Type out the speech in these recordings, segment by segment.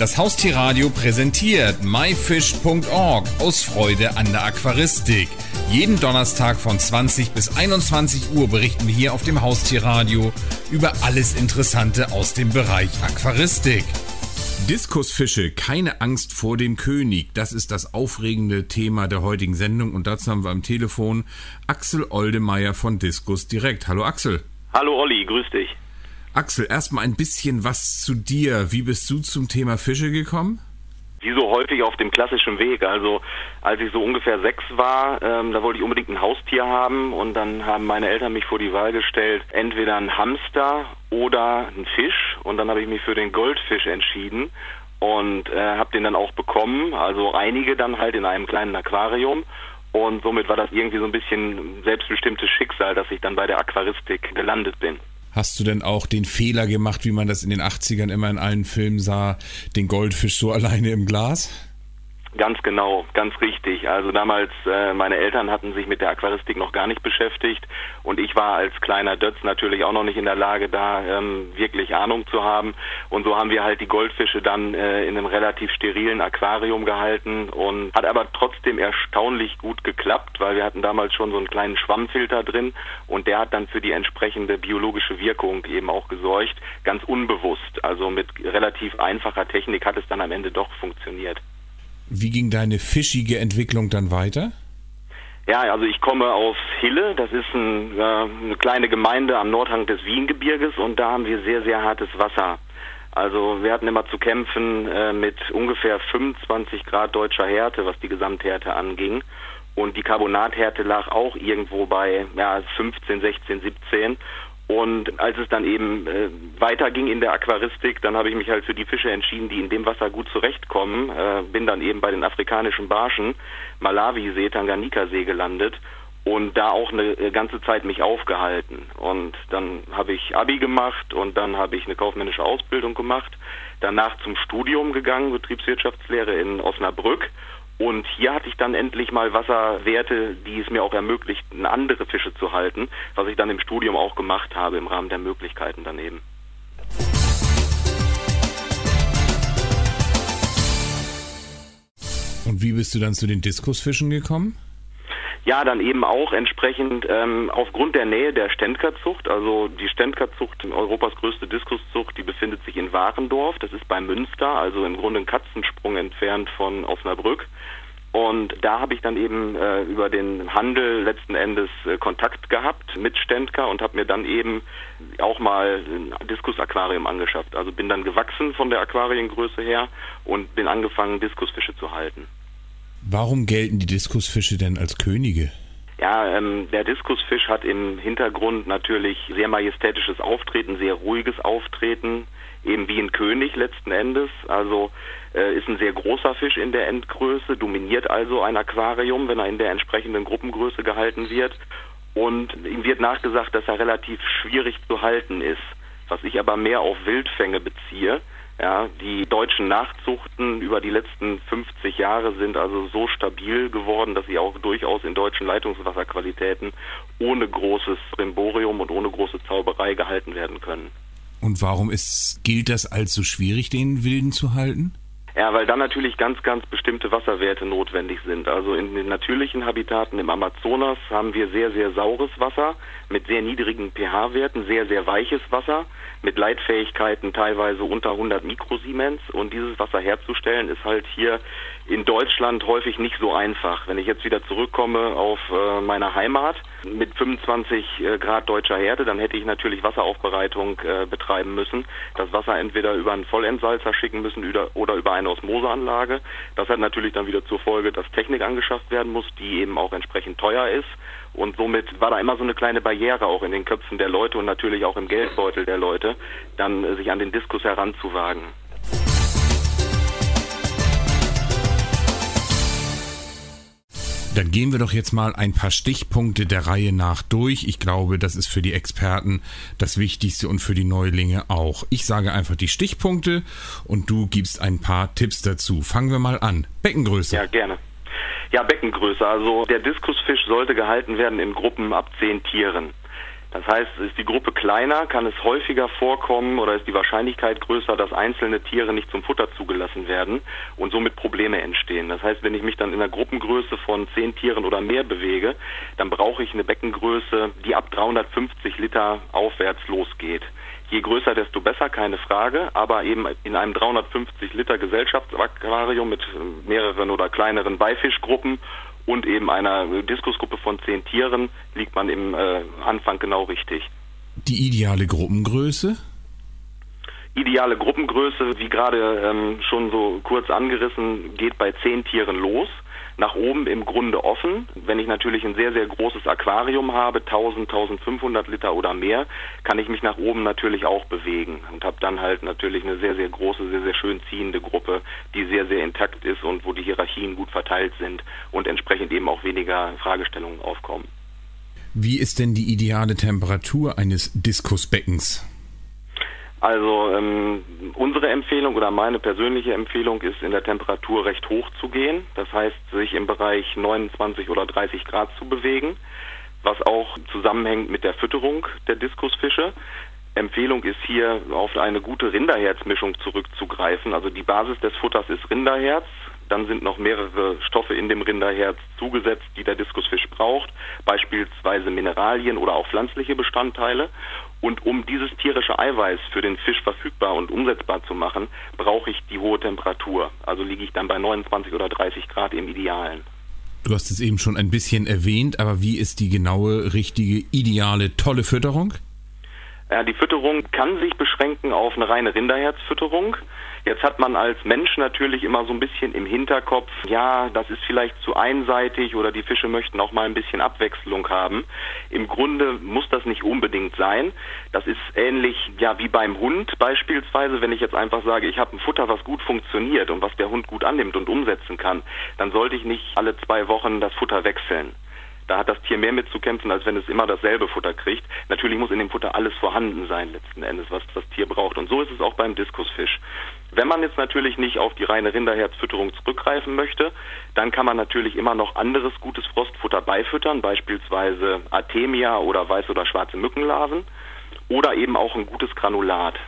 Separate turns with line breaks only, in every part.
Das Haustierradio präsentiert myfish.org aus Freude an der Aquaristik. Jeden Donnerstag von 20 bis 21 Uhr berichten wir hier auf dem Haustierradio über alles Interessante aus dem Bereich Aquaristik. Diskusfische, keine Angst vor dem König. Das ist das aufregende Thema der heutigen Sendung und dazu haben wir am Telefon Axel Oldemeier von Diskus Direkt. Hallo Axel.
Hallo Olli, grüß dich.
Axel, erstmal ein bisschen was zu dir. Wie bist du zum Thema Fische gekommen?
Wie so häufig auf dem klassischen Weg. Also als ich so ungefähr sechs war, ähm, da wollte ich unbedingt ein Haustier haben und dann haben meine Eltern mich vor die Wahl gestellt, entweder ein Hamster oder ein Fisch und dann habe ich mich für den Goldfisch entschieden und äh, habe den dann auch bekommen. Also einige dann halt in einem kleinen Aquarium und somit war das irgendwie so ein bisschen selbstbestimmtes Schicksal, dass ich dann bei der Aquaristik gelandet bin.
Hast du denn auch den Fehler gemacht, wie man das in den 80ern immer in allen Filmen sah, den Goldfisch so alleine im Glas?
Ganz genau, ganz richtig. Also damals, äh, meine Eltern hatten sich mit der Aquaristik noch gar nicht beschäftigt und ich war als kleiner Dötz natürlich auch noch nicht in der Lage, da ähm, wirklich Ahnung zu haben. Und so haben wir halt die Goldfische dann äh, in einem relativ sterilen Aquarium gehalten und hat aber trotzdem erstaunlich gut geklappt, weil wir hatten damals schon so einen kleinen Schwammfilter drin und der hat dann für die entsprechende biologische Wirkung eben auch gesorgt, ganz unbewusst. Also mit relativ einfacher Technik hat es dann am Ende doch funktioniert.
Wie ging deine fischige Entwicklung dann weiter?
Ja, also ich komme aus Hille, das ist ein, äh, eine kleine Gemeinde am Nordhang des Wiengebirges und da haben wir sehr, sehr hartes Wasser. Also wir hatten immer zu kämpfen äh, mit ungefähr 25 Grad deutscher Härte, was die Gesamthärte anging. Und die Carbonathärte lag auch irgendwo bei ja, 15, 16, 17. Und als es dann eben äh, weiterging in der Aquaristik, dann habe ich mich halt für die Fische entschieden, die in dem Wasser gut zurechtkommen. Äh, bin dann eben bei den afrikanischen Barschen, Malawisee, Tanganika-See gelandet und da auch eine äh, ganze Zeit mich aufgehalten. Und dann habe ich Abi gemacht und dann habe ich eine kaufmännische Ausbildung gemacht, danach zum Studium gegangen, Betriebswirtschaftslehre in Osnabrück und hier hatte ich dann endlich mal Wasserwerte, die es mir auch ermöglichten, andere Fische zu halten, was ich dann im Studium auch gemacht habe im Rahmen der Möglichkeiten daneben.
Und wie bist du dann zu den Diskusfischen gekommen?
Ja, dann eben auch entsprechend ähm, aufgrund der Nähe der Stendkerzucht, also die Stendkerzucht, Europas größte Diskuszucht, die befindet sich in Warendorf, das ist bei Münster, also im Grunde ein Katzensprung entfernt von Osnabrück. Und da habe ich dann eben äh, über den Handel letzten Endes äh, Kontakt gehabt mit Stendker und habe mir dann eben auch mal ein Diskusaquarium angeschafft. Also bin dann gewachsen von der Aquariengröße her und bin angefangen, Diskusfische zu halten.
Warum gelten die Diskusfische denn als Könige?
Ja, ähm, der Diskusfisch hat im Hintergrund natürlich sehr majestätisches Auftreten, sehr ruhiges Auftreten, eben wie ein König letzten Endes. Also äh, ist ein sehr großer Fisch in der Endgröße, dominiert also ein Aquarium, wenn er in der entsprechenden Gruppengröße gehalten wird. Und ihm wird nachgesagt, dass er relativ schwierig zu halten ist, was ich aber mehr auf Wildfänge beziehe. Ja, die deutschen Nachzuchten über die letzten 50 Jahre sind also so stabil geworden, dass sie auch durchaus in deutschen Leitungswasserqualitäten ohne großes Brimborium und ohne große Zauberei gehalten werden können.
Und warum ist, gilt das als so schwierig, den Wilden zu halten?
Ja, weil dann natürlich ganz, ganz bestimmte Wasserwerte notwendig sind. Also in den natürlichen Habitaten im Amazonas haben wir sehr, sehr saures Wasser mit sehr niedrigen pH-Werten, sehr, sehr weiches Wasser mit Leitfähigkeiten teilweise unter 100 Mikrosiemens. Und dieses Wasser herzustellen ist halt hier in Deutschland häufig nicht so einfach. Wenn ich jetzt wieder zurückkomme auf äh, meine Heimat mit 25 äh, Grad deutscher Härte, dann hätte ich natürlich Wasseraufbereitung äh, betreiben müssen. Das Wasser entweder über einen Vollentsalzer schicken müssen oder über eine Osmoseanlage. Das hat natürlich dann wieder zur Folge, dass Technik angeschafft werden muss, die eben auch entsprechend teuer ist. Und somit war da immer so eine kleine Barriere auch in den Köpfen der Leute und natürlich auch im Geldbeutel der Leute, dann sich an den Diskus heranzuwagen.
Dann gehen wir doch jetzt mal ein paar Stichpunkte der Reihe nach durch. Ich glaube, das ist für die Experten das Wichtigste und für die Neulinge auch. Ich sage einfach die Stichpunkte und du gibst ein paar Tipps dazu. Fangen wir mal an. Beckengröße.
Ja, gerne. Ja, Beckengröße. Also der Diskusfisch sollte gehalten werden in Gruppen ab zehn Tieren. Das heißt, ist die Gruppe kleiner, kann es häufiger vorkommen oder ist die Wahrscheinlichkeit größer, dass einzelne Tiere nicht zum Futter zugelassen werden und somit Probleme entstehen. Das heißt, wenn ich mich dann in einer Gruppengröße von zehn Tieren oder mehr bewege, dann brauche ich eine Beckengröße, die ab 350 Liter aufwärts losgeht. Je größer, desto besser, keine Frage, aber eben in einem 350 Liter Gesellschaftsaquarium mit mehreren oder kleineren Beifischgruppen und eben einer Diskusgruppe von zehn Tieren liegt man im äh, Anfang genau richtig.
Die ideale Gruppengröße?
Ideale Gruppengröße, wie gerade ähm, schon so kurz angerissen, geht bei zehn Tieren los nach oben im Grunde offen. Wenn ich natürlich ein sehr, sehr großes Aquarium habe, 1000, 1500 Liter oder mehr, kann ich mich nach oben natürlich auch bewegen und habe dann halt natürlich eine sehr, sehr große, sehr, sehr schön ziehende Gruppe, die sehr, sehr intakt ist und wo die Hierarchien gut verteilt sind und entsprechend eben auch weniger Fragestellungen aufkommen.
Wie ist denn die ideale Temperatur eines Diskusbeckens?
Also ähm, unsere Empfehlung oder meine persönliche Empfehlung ist, in der Temperatur recht hoch zu gehen. Das heißt, sich im Bereich 29 oder 30 Grad zu bewegen, was auch zusammenhängt mit der Fütterung der Diskusfische. Empfehlung ist hier auf eine gute Rinderherzmischung zurückzugreifen. Also die Basis des Futters ist Rinderherz. Dann sind noch mehrere Stoffe in dem Rinderherz zugesetzt, die der Diskusfisch braucht, beispielsweise Mineralien oder auch pflanzliche Bestandteile. Und um dieses tierische Eiweiß für den Fisch verfügbar und umsetzbar zu machen, brauche ich die hohe Temperatur. Also liege ich dann bei 29 oder 30 Grad im Idealen.
Du hast es eben schon ein bisschen erwähnt, aber wie ist die genaue, richtige, ideale, tolle Fütterung?
Ja, die Fütterung kann sich beschränken auf eine reine Rinderherzfütterung. Jetzt hat man als Mensch natürlich immer so ein bisschen im Hinterkopf, ja, das ist vielleicht zu einseitig oder die Fische möchten auch mal ein bisschen Abwechslung haben. Im Grunde muss das nicht unbedingt sein. Das ist ähnlich ja wie beim Hund beispielsweise, wenn ich jetzt einfach sage, ich habe ein Futter, was gut funktioniert und was der Hund gut annimmt und umsetzen kann, dann sollte ich nicht alle zwei Wochen das Futter wechseln. Da hat das Tier mehr mitzukämpfen, als wenn es immer dasselbe Futter kriegt. Natürlich muss in dem Futter alles vorhanden sein, letzten Endes, was das Tier braucht. Und so ist es auch beim Diskusfisch. Wenn man jetzt natürlich nicht auf die reine Rinderherzfütterung zurückgreifen möchte, dann kann man natürlich immer noch anderes gutes Frostfutter beifüttern, beispielsweise Artemia oder weiß oder schwarze Mückenlarven oder eben auch ein gutes Granulat.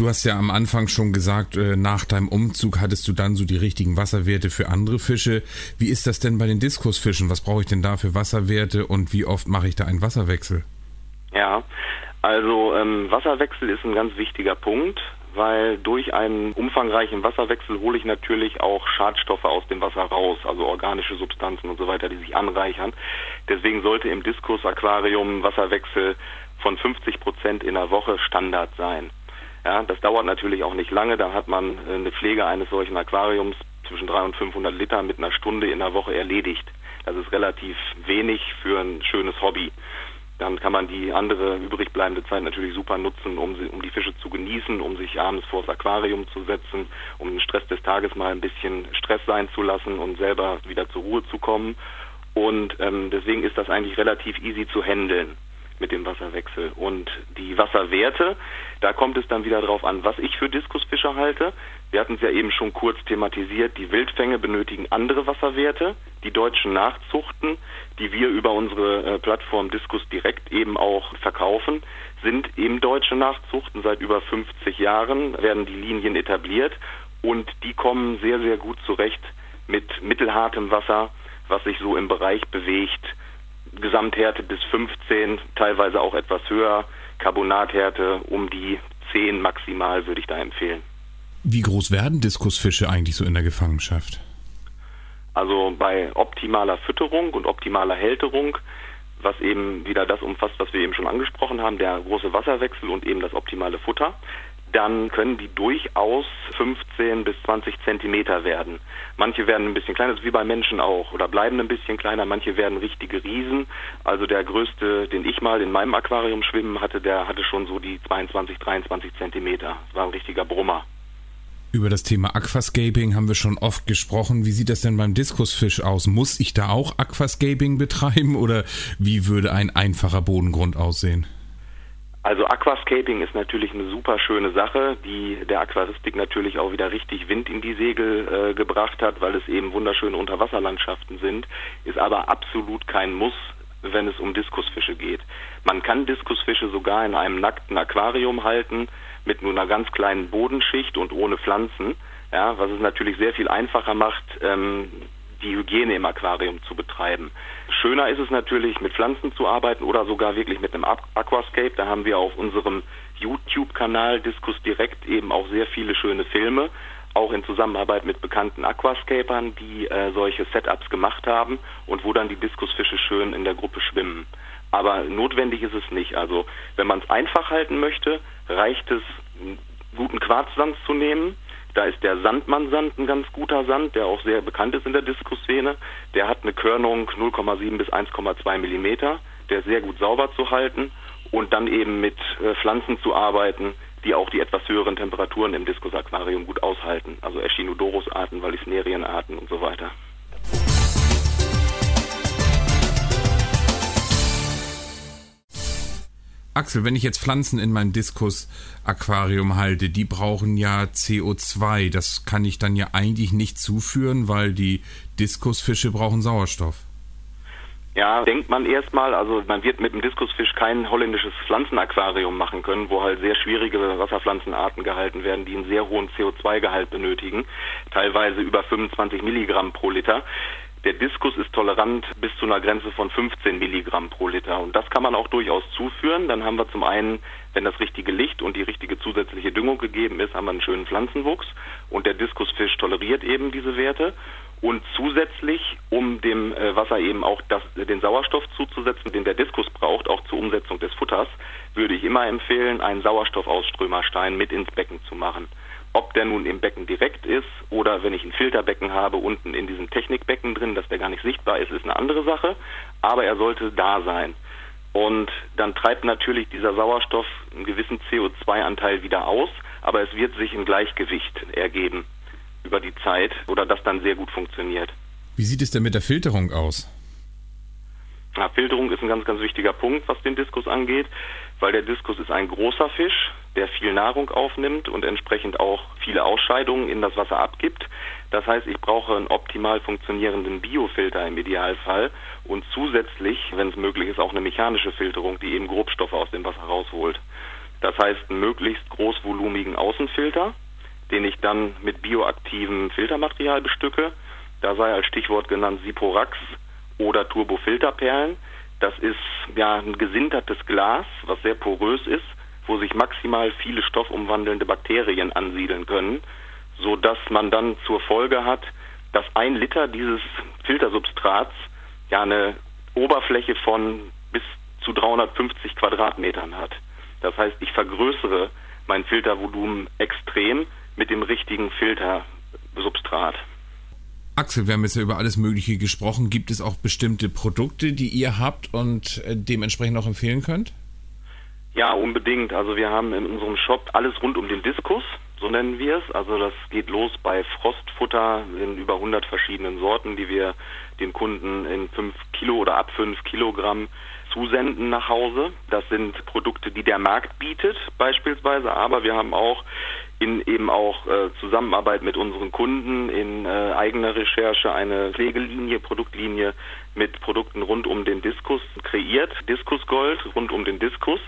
Du hast ja am Anfang schon gesagt, äh, nach deinem Umzug hattest du dann so die richtigen Wasserwerte für andere Fische. Wie ist das denn bei den Diskusfischen? Was brauche ich denn da für Wasserwerte und wie oft mache ich da einen Wasserwechsel?
Ja, also ähm, Wasserwechsel ist ein ganz wichtiger Punkt, weil durch einen umfangreichen Wasserwechsel hole ich natürlich auch Schadstoffe aus dem Wasser raus, also organische Substanzen und so weiter, die sich anreichern. Deswegen sollte im Diskus-Aquarium Wasserwechsel von 50 Prozent in der Woche Standard sein. Ja, das dauert natürlich auch nicht lange. Da hat man äh, eine Pflege eines solchen Aquariums zwischen 300 und 500 Liter mit einer Stunde in der Woche erledigt. Das ist relativ wenig für ein schönes Hobby. Dann kann man die andere übrig bleibende Zeit natürlich super nutzen, um, sie, um die Fische zu genießen, um sich abends vors Aquarium zu setzen, um den Stress des Tages mal ein bisschen Stress sein zu lassen und selber wieder zur Ruhe zu kommen. Und ähm, deswegen ist das eigentlich relativ easy zu handeln mit dem Wasserwechsel. Und die Wasserwerte, da kommt es dann wieder darauf an, was ich für Diskusfische halte. Wir hatten es ja eben schon kurz thematisiert, die Wildfänge benötigen andere Wasserwerte. Die deutschen Nachzuchten, die wir über unsere äh, Plattform Diskus direkt eben auch verkaufen, sind eben deutsche Nachzuchten. Seit über 50 Jahren werden die Linien etabliert und die kommen sehr, sehr gut zurecht mit mittelhartem Wasser, was sich so im Bereich bewegt Gesamthärte bis 15, teilweise auch etwas höher, Carbonathärte um die 10 maximal würde ich da empfehlen.
Wie groß werden Diskusfische eigentlich so in der Gefangenschaft?
Also bei optimaler Fütterung und optimaler Hälterung, was eben wieder das umfasst, was wir eben schon angesprochen haben, der große Wasserwechsel und eben das optimale Futter, dann können die durchaus 15 bis 20 Zentimeter werden. Manche werden ein bisschen kleiner, wie bei Menschen auch, oder bleiben ein bisschen kleiner. Manche werden richtige Riesen. Also der größte, den ich mal in meinem Aquarium schwimmen hatte, der hatte schon so die 22, 23 Zentimeter. Das war ein richtiger Brummer.
Über das Thema Aquascaping haben wir schon oft gesprochen. Wie sieht das denn beim Diskusfisch aus? Muss ich da auch Aquascaping betreiben oder wie würde ein einfacher Bodengrund aussehen?
Also Aquascaping ist natürlich eine super schöne Sache, die der Aquaristik natürlich auch wieder richtig Wind in die Segel äh, gebracht hat, weil es eben wunderschöne Unterwasserlandschaften sind, ist aber absolut kein Muss, wenn es um Diskusfische geht. Man kann Diskusfische sogar in einem nackten Aquarium halten, mit nur einer ganz kleinen Bodenschicht und ohne Pflanzen, ja, was es natürlich sehr viel einfacher macht, ähm, die Hygiene im Aquarium zu betreiben. Schöner ist es natürlich, mit Pflanzen zu arbeiten oder sogar wirklich mit einem Aquascape. Da haben wir auf unserem YouTube-Kanal Diskus Direkt eben auch sehr viele schöne Filme, auch in Zusammenarbeit mit bekannten Aquascapern, die äh, solche Setups gemacht haben und wo dann die Diskusfische schön in der Gruppe schwimmen. Aber notwendig ist es nicht. Also wenn man es einfach halten möchte, reicht es, guten Quarzsand zu nehmen, da ist der Sandmannsand ein ganz guter Sand, der auch sehr bekannt ist in der Diskusszene. Der hat eine Körnung 0,7 bis 1,2 Millimeter. Der ist sehr gut sauber zu halten und dann eben mit äh, Pflanzen zu arbeiten, die auch die etwas höheren Temperaturen im Diskusaquarium gut aushalten. Also Echinodorus-Arten, Vallisnerien-Arten und so weiter.
Axel, wenn ich jetzt Pflanzen in mein Diskus-Aquarium halte, die brauchen ja CO2. Das kann ich dann ja eigentlich nicht zuführen, weil die Diskusfische brauchen Sauerstoff.
Ja, denkt man erstmal, also man wird mit dem Diskusfisch kein holländisches Pflanzenaquarium machen können, wo halt sehr schwierige Wasserpflanzenarten gehalten werden, die einen sehr hohen CO2-Gehalt benötigen, teilweise über 25 Milligramm pro Liter. Der Diskus ist tolerant bis zu einer Grenze von 15 Milligramm pro Liter. Und das kann man auch durchaus zuführen. Dann haben wir zum einen, wenn das richtige Licht und die richtige zusätzliche Düngung gegeben ist, haben wir einen schönen Pflanzenwuchs. Und der Diskusfisch toleriert eben diese Werte. Und zusätzlich, um dem äh, Wasser eben auch das, den Sauerstoff zuzusetzen, den der Diskus braucht, auch zur Umsetzung des Futters, würde ich immer empfehlen, einen Sauerstoffausströmerstein mit ins Becken zu machen. Ob der nun im Becken direkt ist oder wenn ich ein Filterbecken habe, unten in diesem Technikbecken drin, dass der gar nicht sichtbar ist, ist eine andere Sache. Aber er sollte da sein. Und dann treibt natürlich dieser Sauerstoff einen gewissen CO2-Anteil wieder aus, aber es wird sich ein Gleichgewicht ergeben über die Zeit oder das dann sehr gut funktioniert.
Wie sieht es denn mit der Filterung aus?
Ja, Filterung ist ein ganz, ganz wichtiger Punkt, was den Diskus angeht, weil der Diskus ist ein großer Fisch, der viel Nahrung aufnimmt und entsprechend auch viele Ausscheidungen in das Wasser abgibt. Das heißt, ich brauche einen optimal funktionierenden Biofilter im Idealfall und zusätzlich, wenn es möglich ist, auch eine mechanische Filterung, die eben Grobstoffe aus dem Wasser rausholt. Das heißt, einen möglichst großvolumigen Außenfilter, den ich dann mit bioaktivem Filtermaterial bestücke. Da sei als Stichwort genannt Siporax oder Turbofilterperlen. Das ist ja ein gesintertes Glas, was sehr porös ist, wo sich maximal viele stoffumwandelnde Bakterien ansiedeln können, so dass man dann zur Folge hat, dass ein Liter dieses Filtersubstrats ja eine Oberfläche von bis zu 350 Quadratmetern hat. Das heißt, ich vergrößere mein Filtervolumen extrem mit dem richtigen Filtersubstrat.
Axel, wir haben jetzt ja über alles Mögliche gesprochen. Gibt es auch bestimmte Produkte, die ihr habt und äh, dementsprechend auch empfehlen könnt?
Ja, unbedingt. Also wir haben in unserem Shop alles rund um den Diskus, so nennen wir es. Also das geht los bei Frostfutter in über 100 verschiedenen Sorten, die wir den Kunden in 5 Kilo oder ab 5 Kilogramm zusenden nach Hause. Das sind Produkte, die der Markt bietet beispielsweise, aber wir haben auch in eben auch äh, Zusammenarbeit mit unseren Kunden, in äh, eigener Recherche eine Pflegelinie, Produktlinie mit Produkten rund um den Diskus kreiert, Diskusgold rund um den Diskus.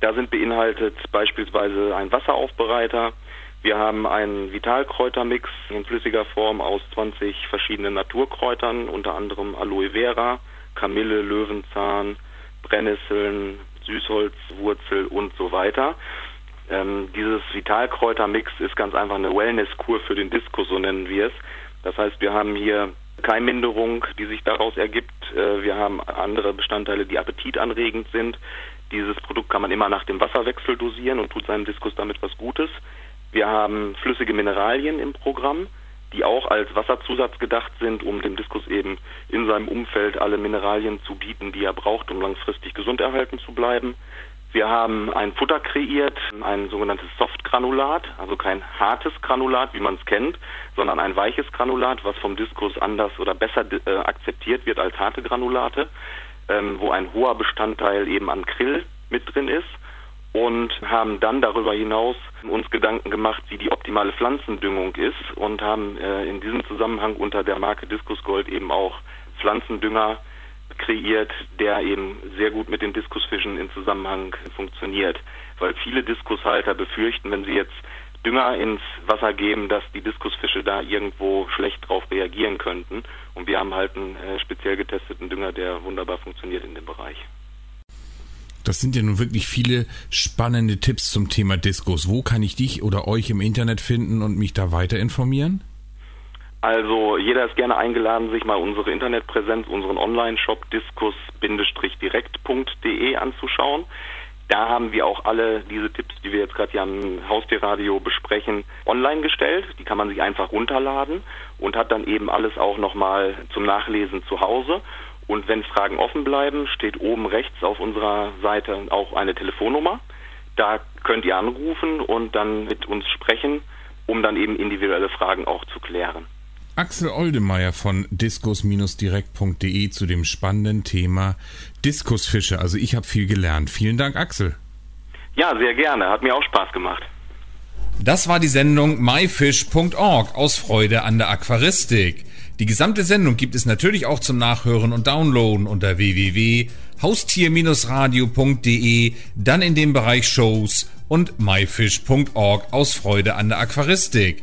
Da sind beinhaltet beispielsweise ein Wasseraufbereiter. Wir haben einen Vitalkräutermix in flüssiger Form aus 20 verschiedenen Naturkräutern, unter anderem Aloe Vera, Kamille, Löwenzahn, Brennnesseln, Süßholzwurzel und so weiter. Ähm, dieses Vitalkräutermix ist ganz einfach eine Wellnesskur für den Diskus, so nennen wir es. Das heißt, wir haben hier Keimminderung, die sich daraus ergibt. Äh, wir haben andere Bestandteile, die appetitanregend sind. Dieses Produkt kann man immer nach dem Wasserwechsel dosieren und tut seinem Diskus damit was Gutes. Wir haben flüssige Mineralien im Programm, die auch als Wasserzusatz gedacht sind, um dem Diskus eben in seinem Umfeld alle Mineralien zu bieten, die er braucht, um langfristig gesund erhalten zu bleiben. Wir haben ein Futter kreiert, ein sogenanntes Softgranulat, also kein hartes Granulat, wie man es kennt, sondern ein weiches Granulat, was vom Diskus anders oder besser äh, akzeptiert wird als harte Granulate, ähm, wo ein hoher Bestandteil eben an Krill mit drin ist und haben dann darüber hinaus uns Gedanken gemacht, wie die optimale Pflanzendüngung ist und haben äh, in diesem Zusammenhang unter der Marke Diskus Gold eben auch Pflanzendünger kreiert, der eben sehr gut mit den Diskusfischen in Zusammenhang funktioniert. Weil viele Diskushalter befürchten, wenn sie jetzt Dünger ins Wasser geben, dass die Diskusfische da irgendwo schlecht drauf reagieren könnten. Und wir haben halt einen äh, speziell getesteten Dünger, der wunderbar funktioniert in dem Bereich.
Das sind ja nun wirklich viele spannende Tipps zum Thema Diskus. Wo kann ich dich oder euch im Internet finden und mich da weiter informieren?
Also jeder ist gerne eingeladen, sich mal unsere Internetpräsenz, unseren Online-Shop diskus-direkt.de anzuschauen. Da haben wir auch alle diese Tipps, die wir jetzt gerade hier am Haustierradio besprechen, online gestellt. Die kann man sich einfach runterladen und hat dann eben alles auch nochmal zum Nachlesen zu Hause. Und wenn Fragen offen bleiben, steht oben rechts auf unserer Seite auch eine Telefonnummer. Da könnt ihr anrufen und dann mit uns sprechen, um dann eben individuelle Fragen auch zu klären.
Axel Oldemeier von diskus-direkt.de zu dem spannenden Thema Diskusfische. Also ich habe viel gelernt. Vielen Dank, Axel.
Ja, sehr gerne. Hat mir auch Spaß gemacht.
Das war die Sendung myfish.org aus Freude an der Aquaristik. Die gesamte Sendung gibt es natürlich auch zum Nachhören und Downloaden unter www.haustier-radio.de, dann in dem Bereich Shows und myfish.org aus Freude an der Aquaristik.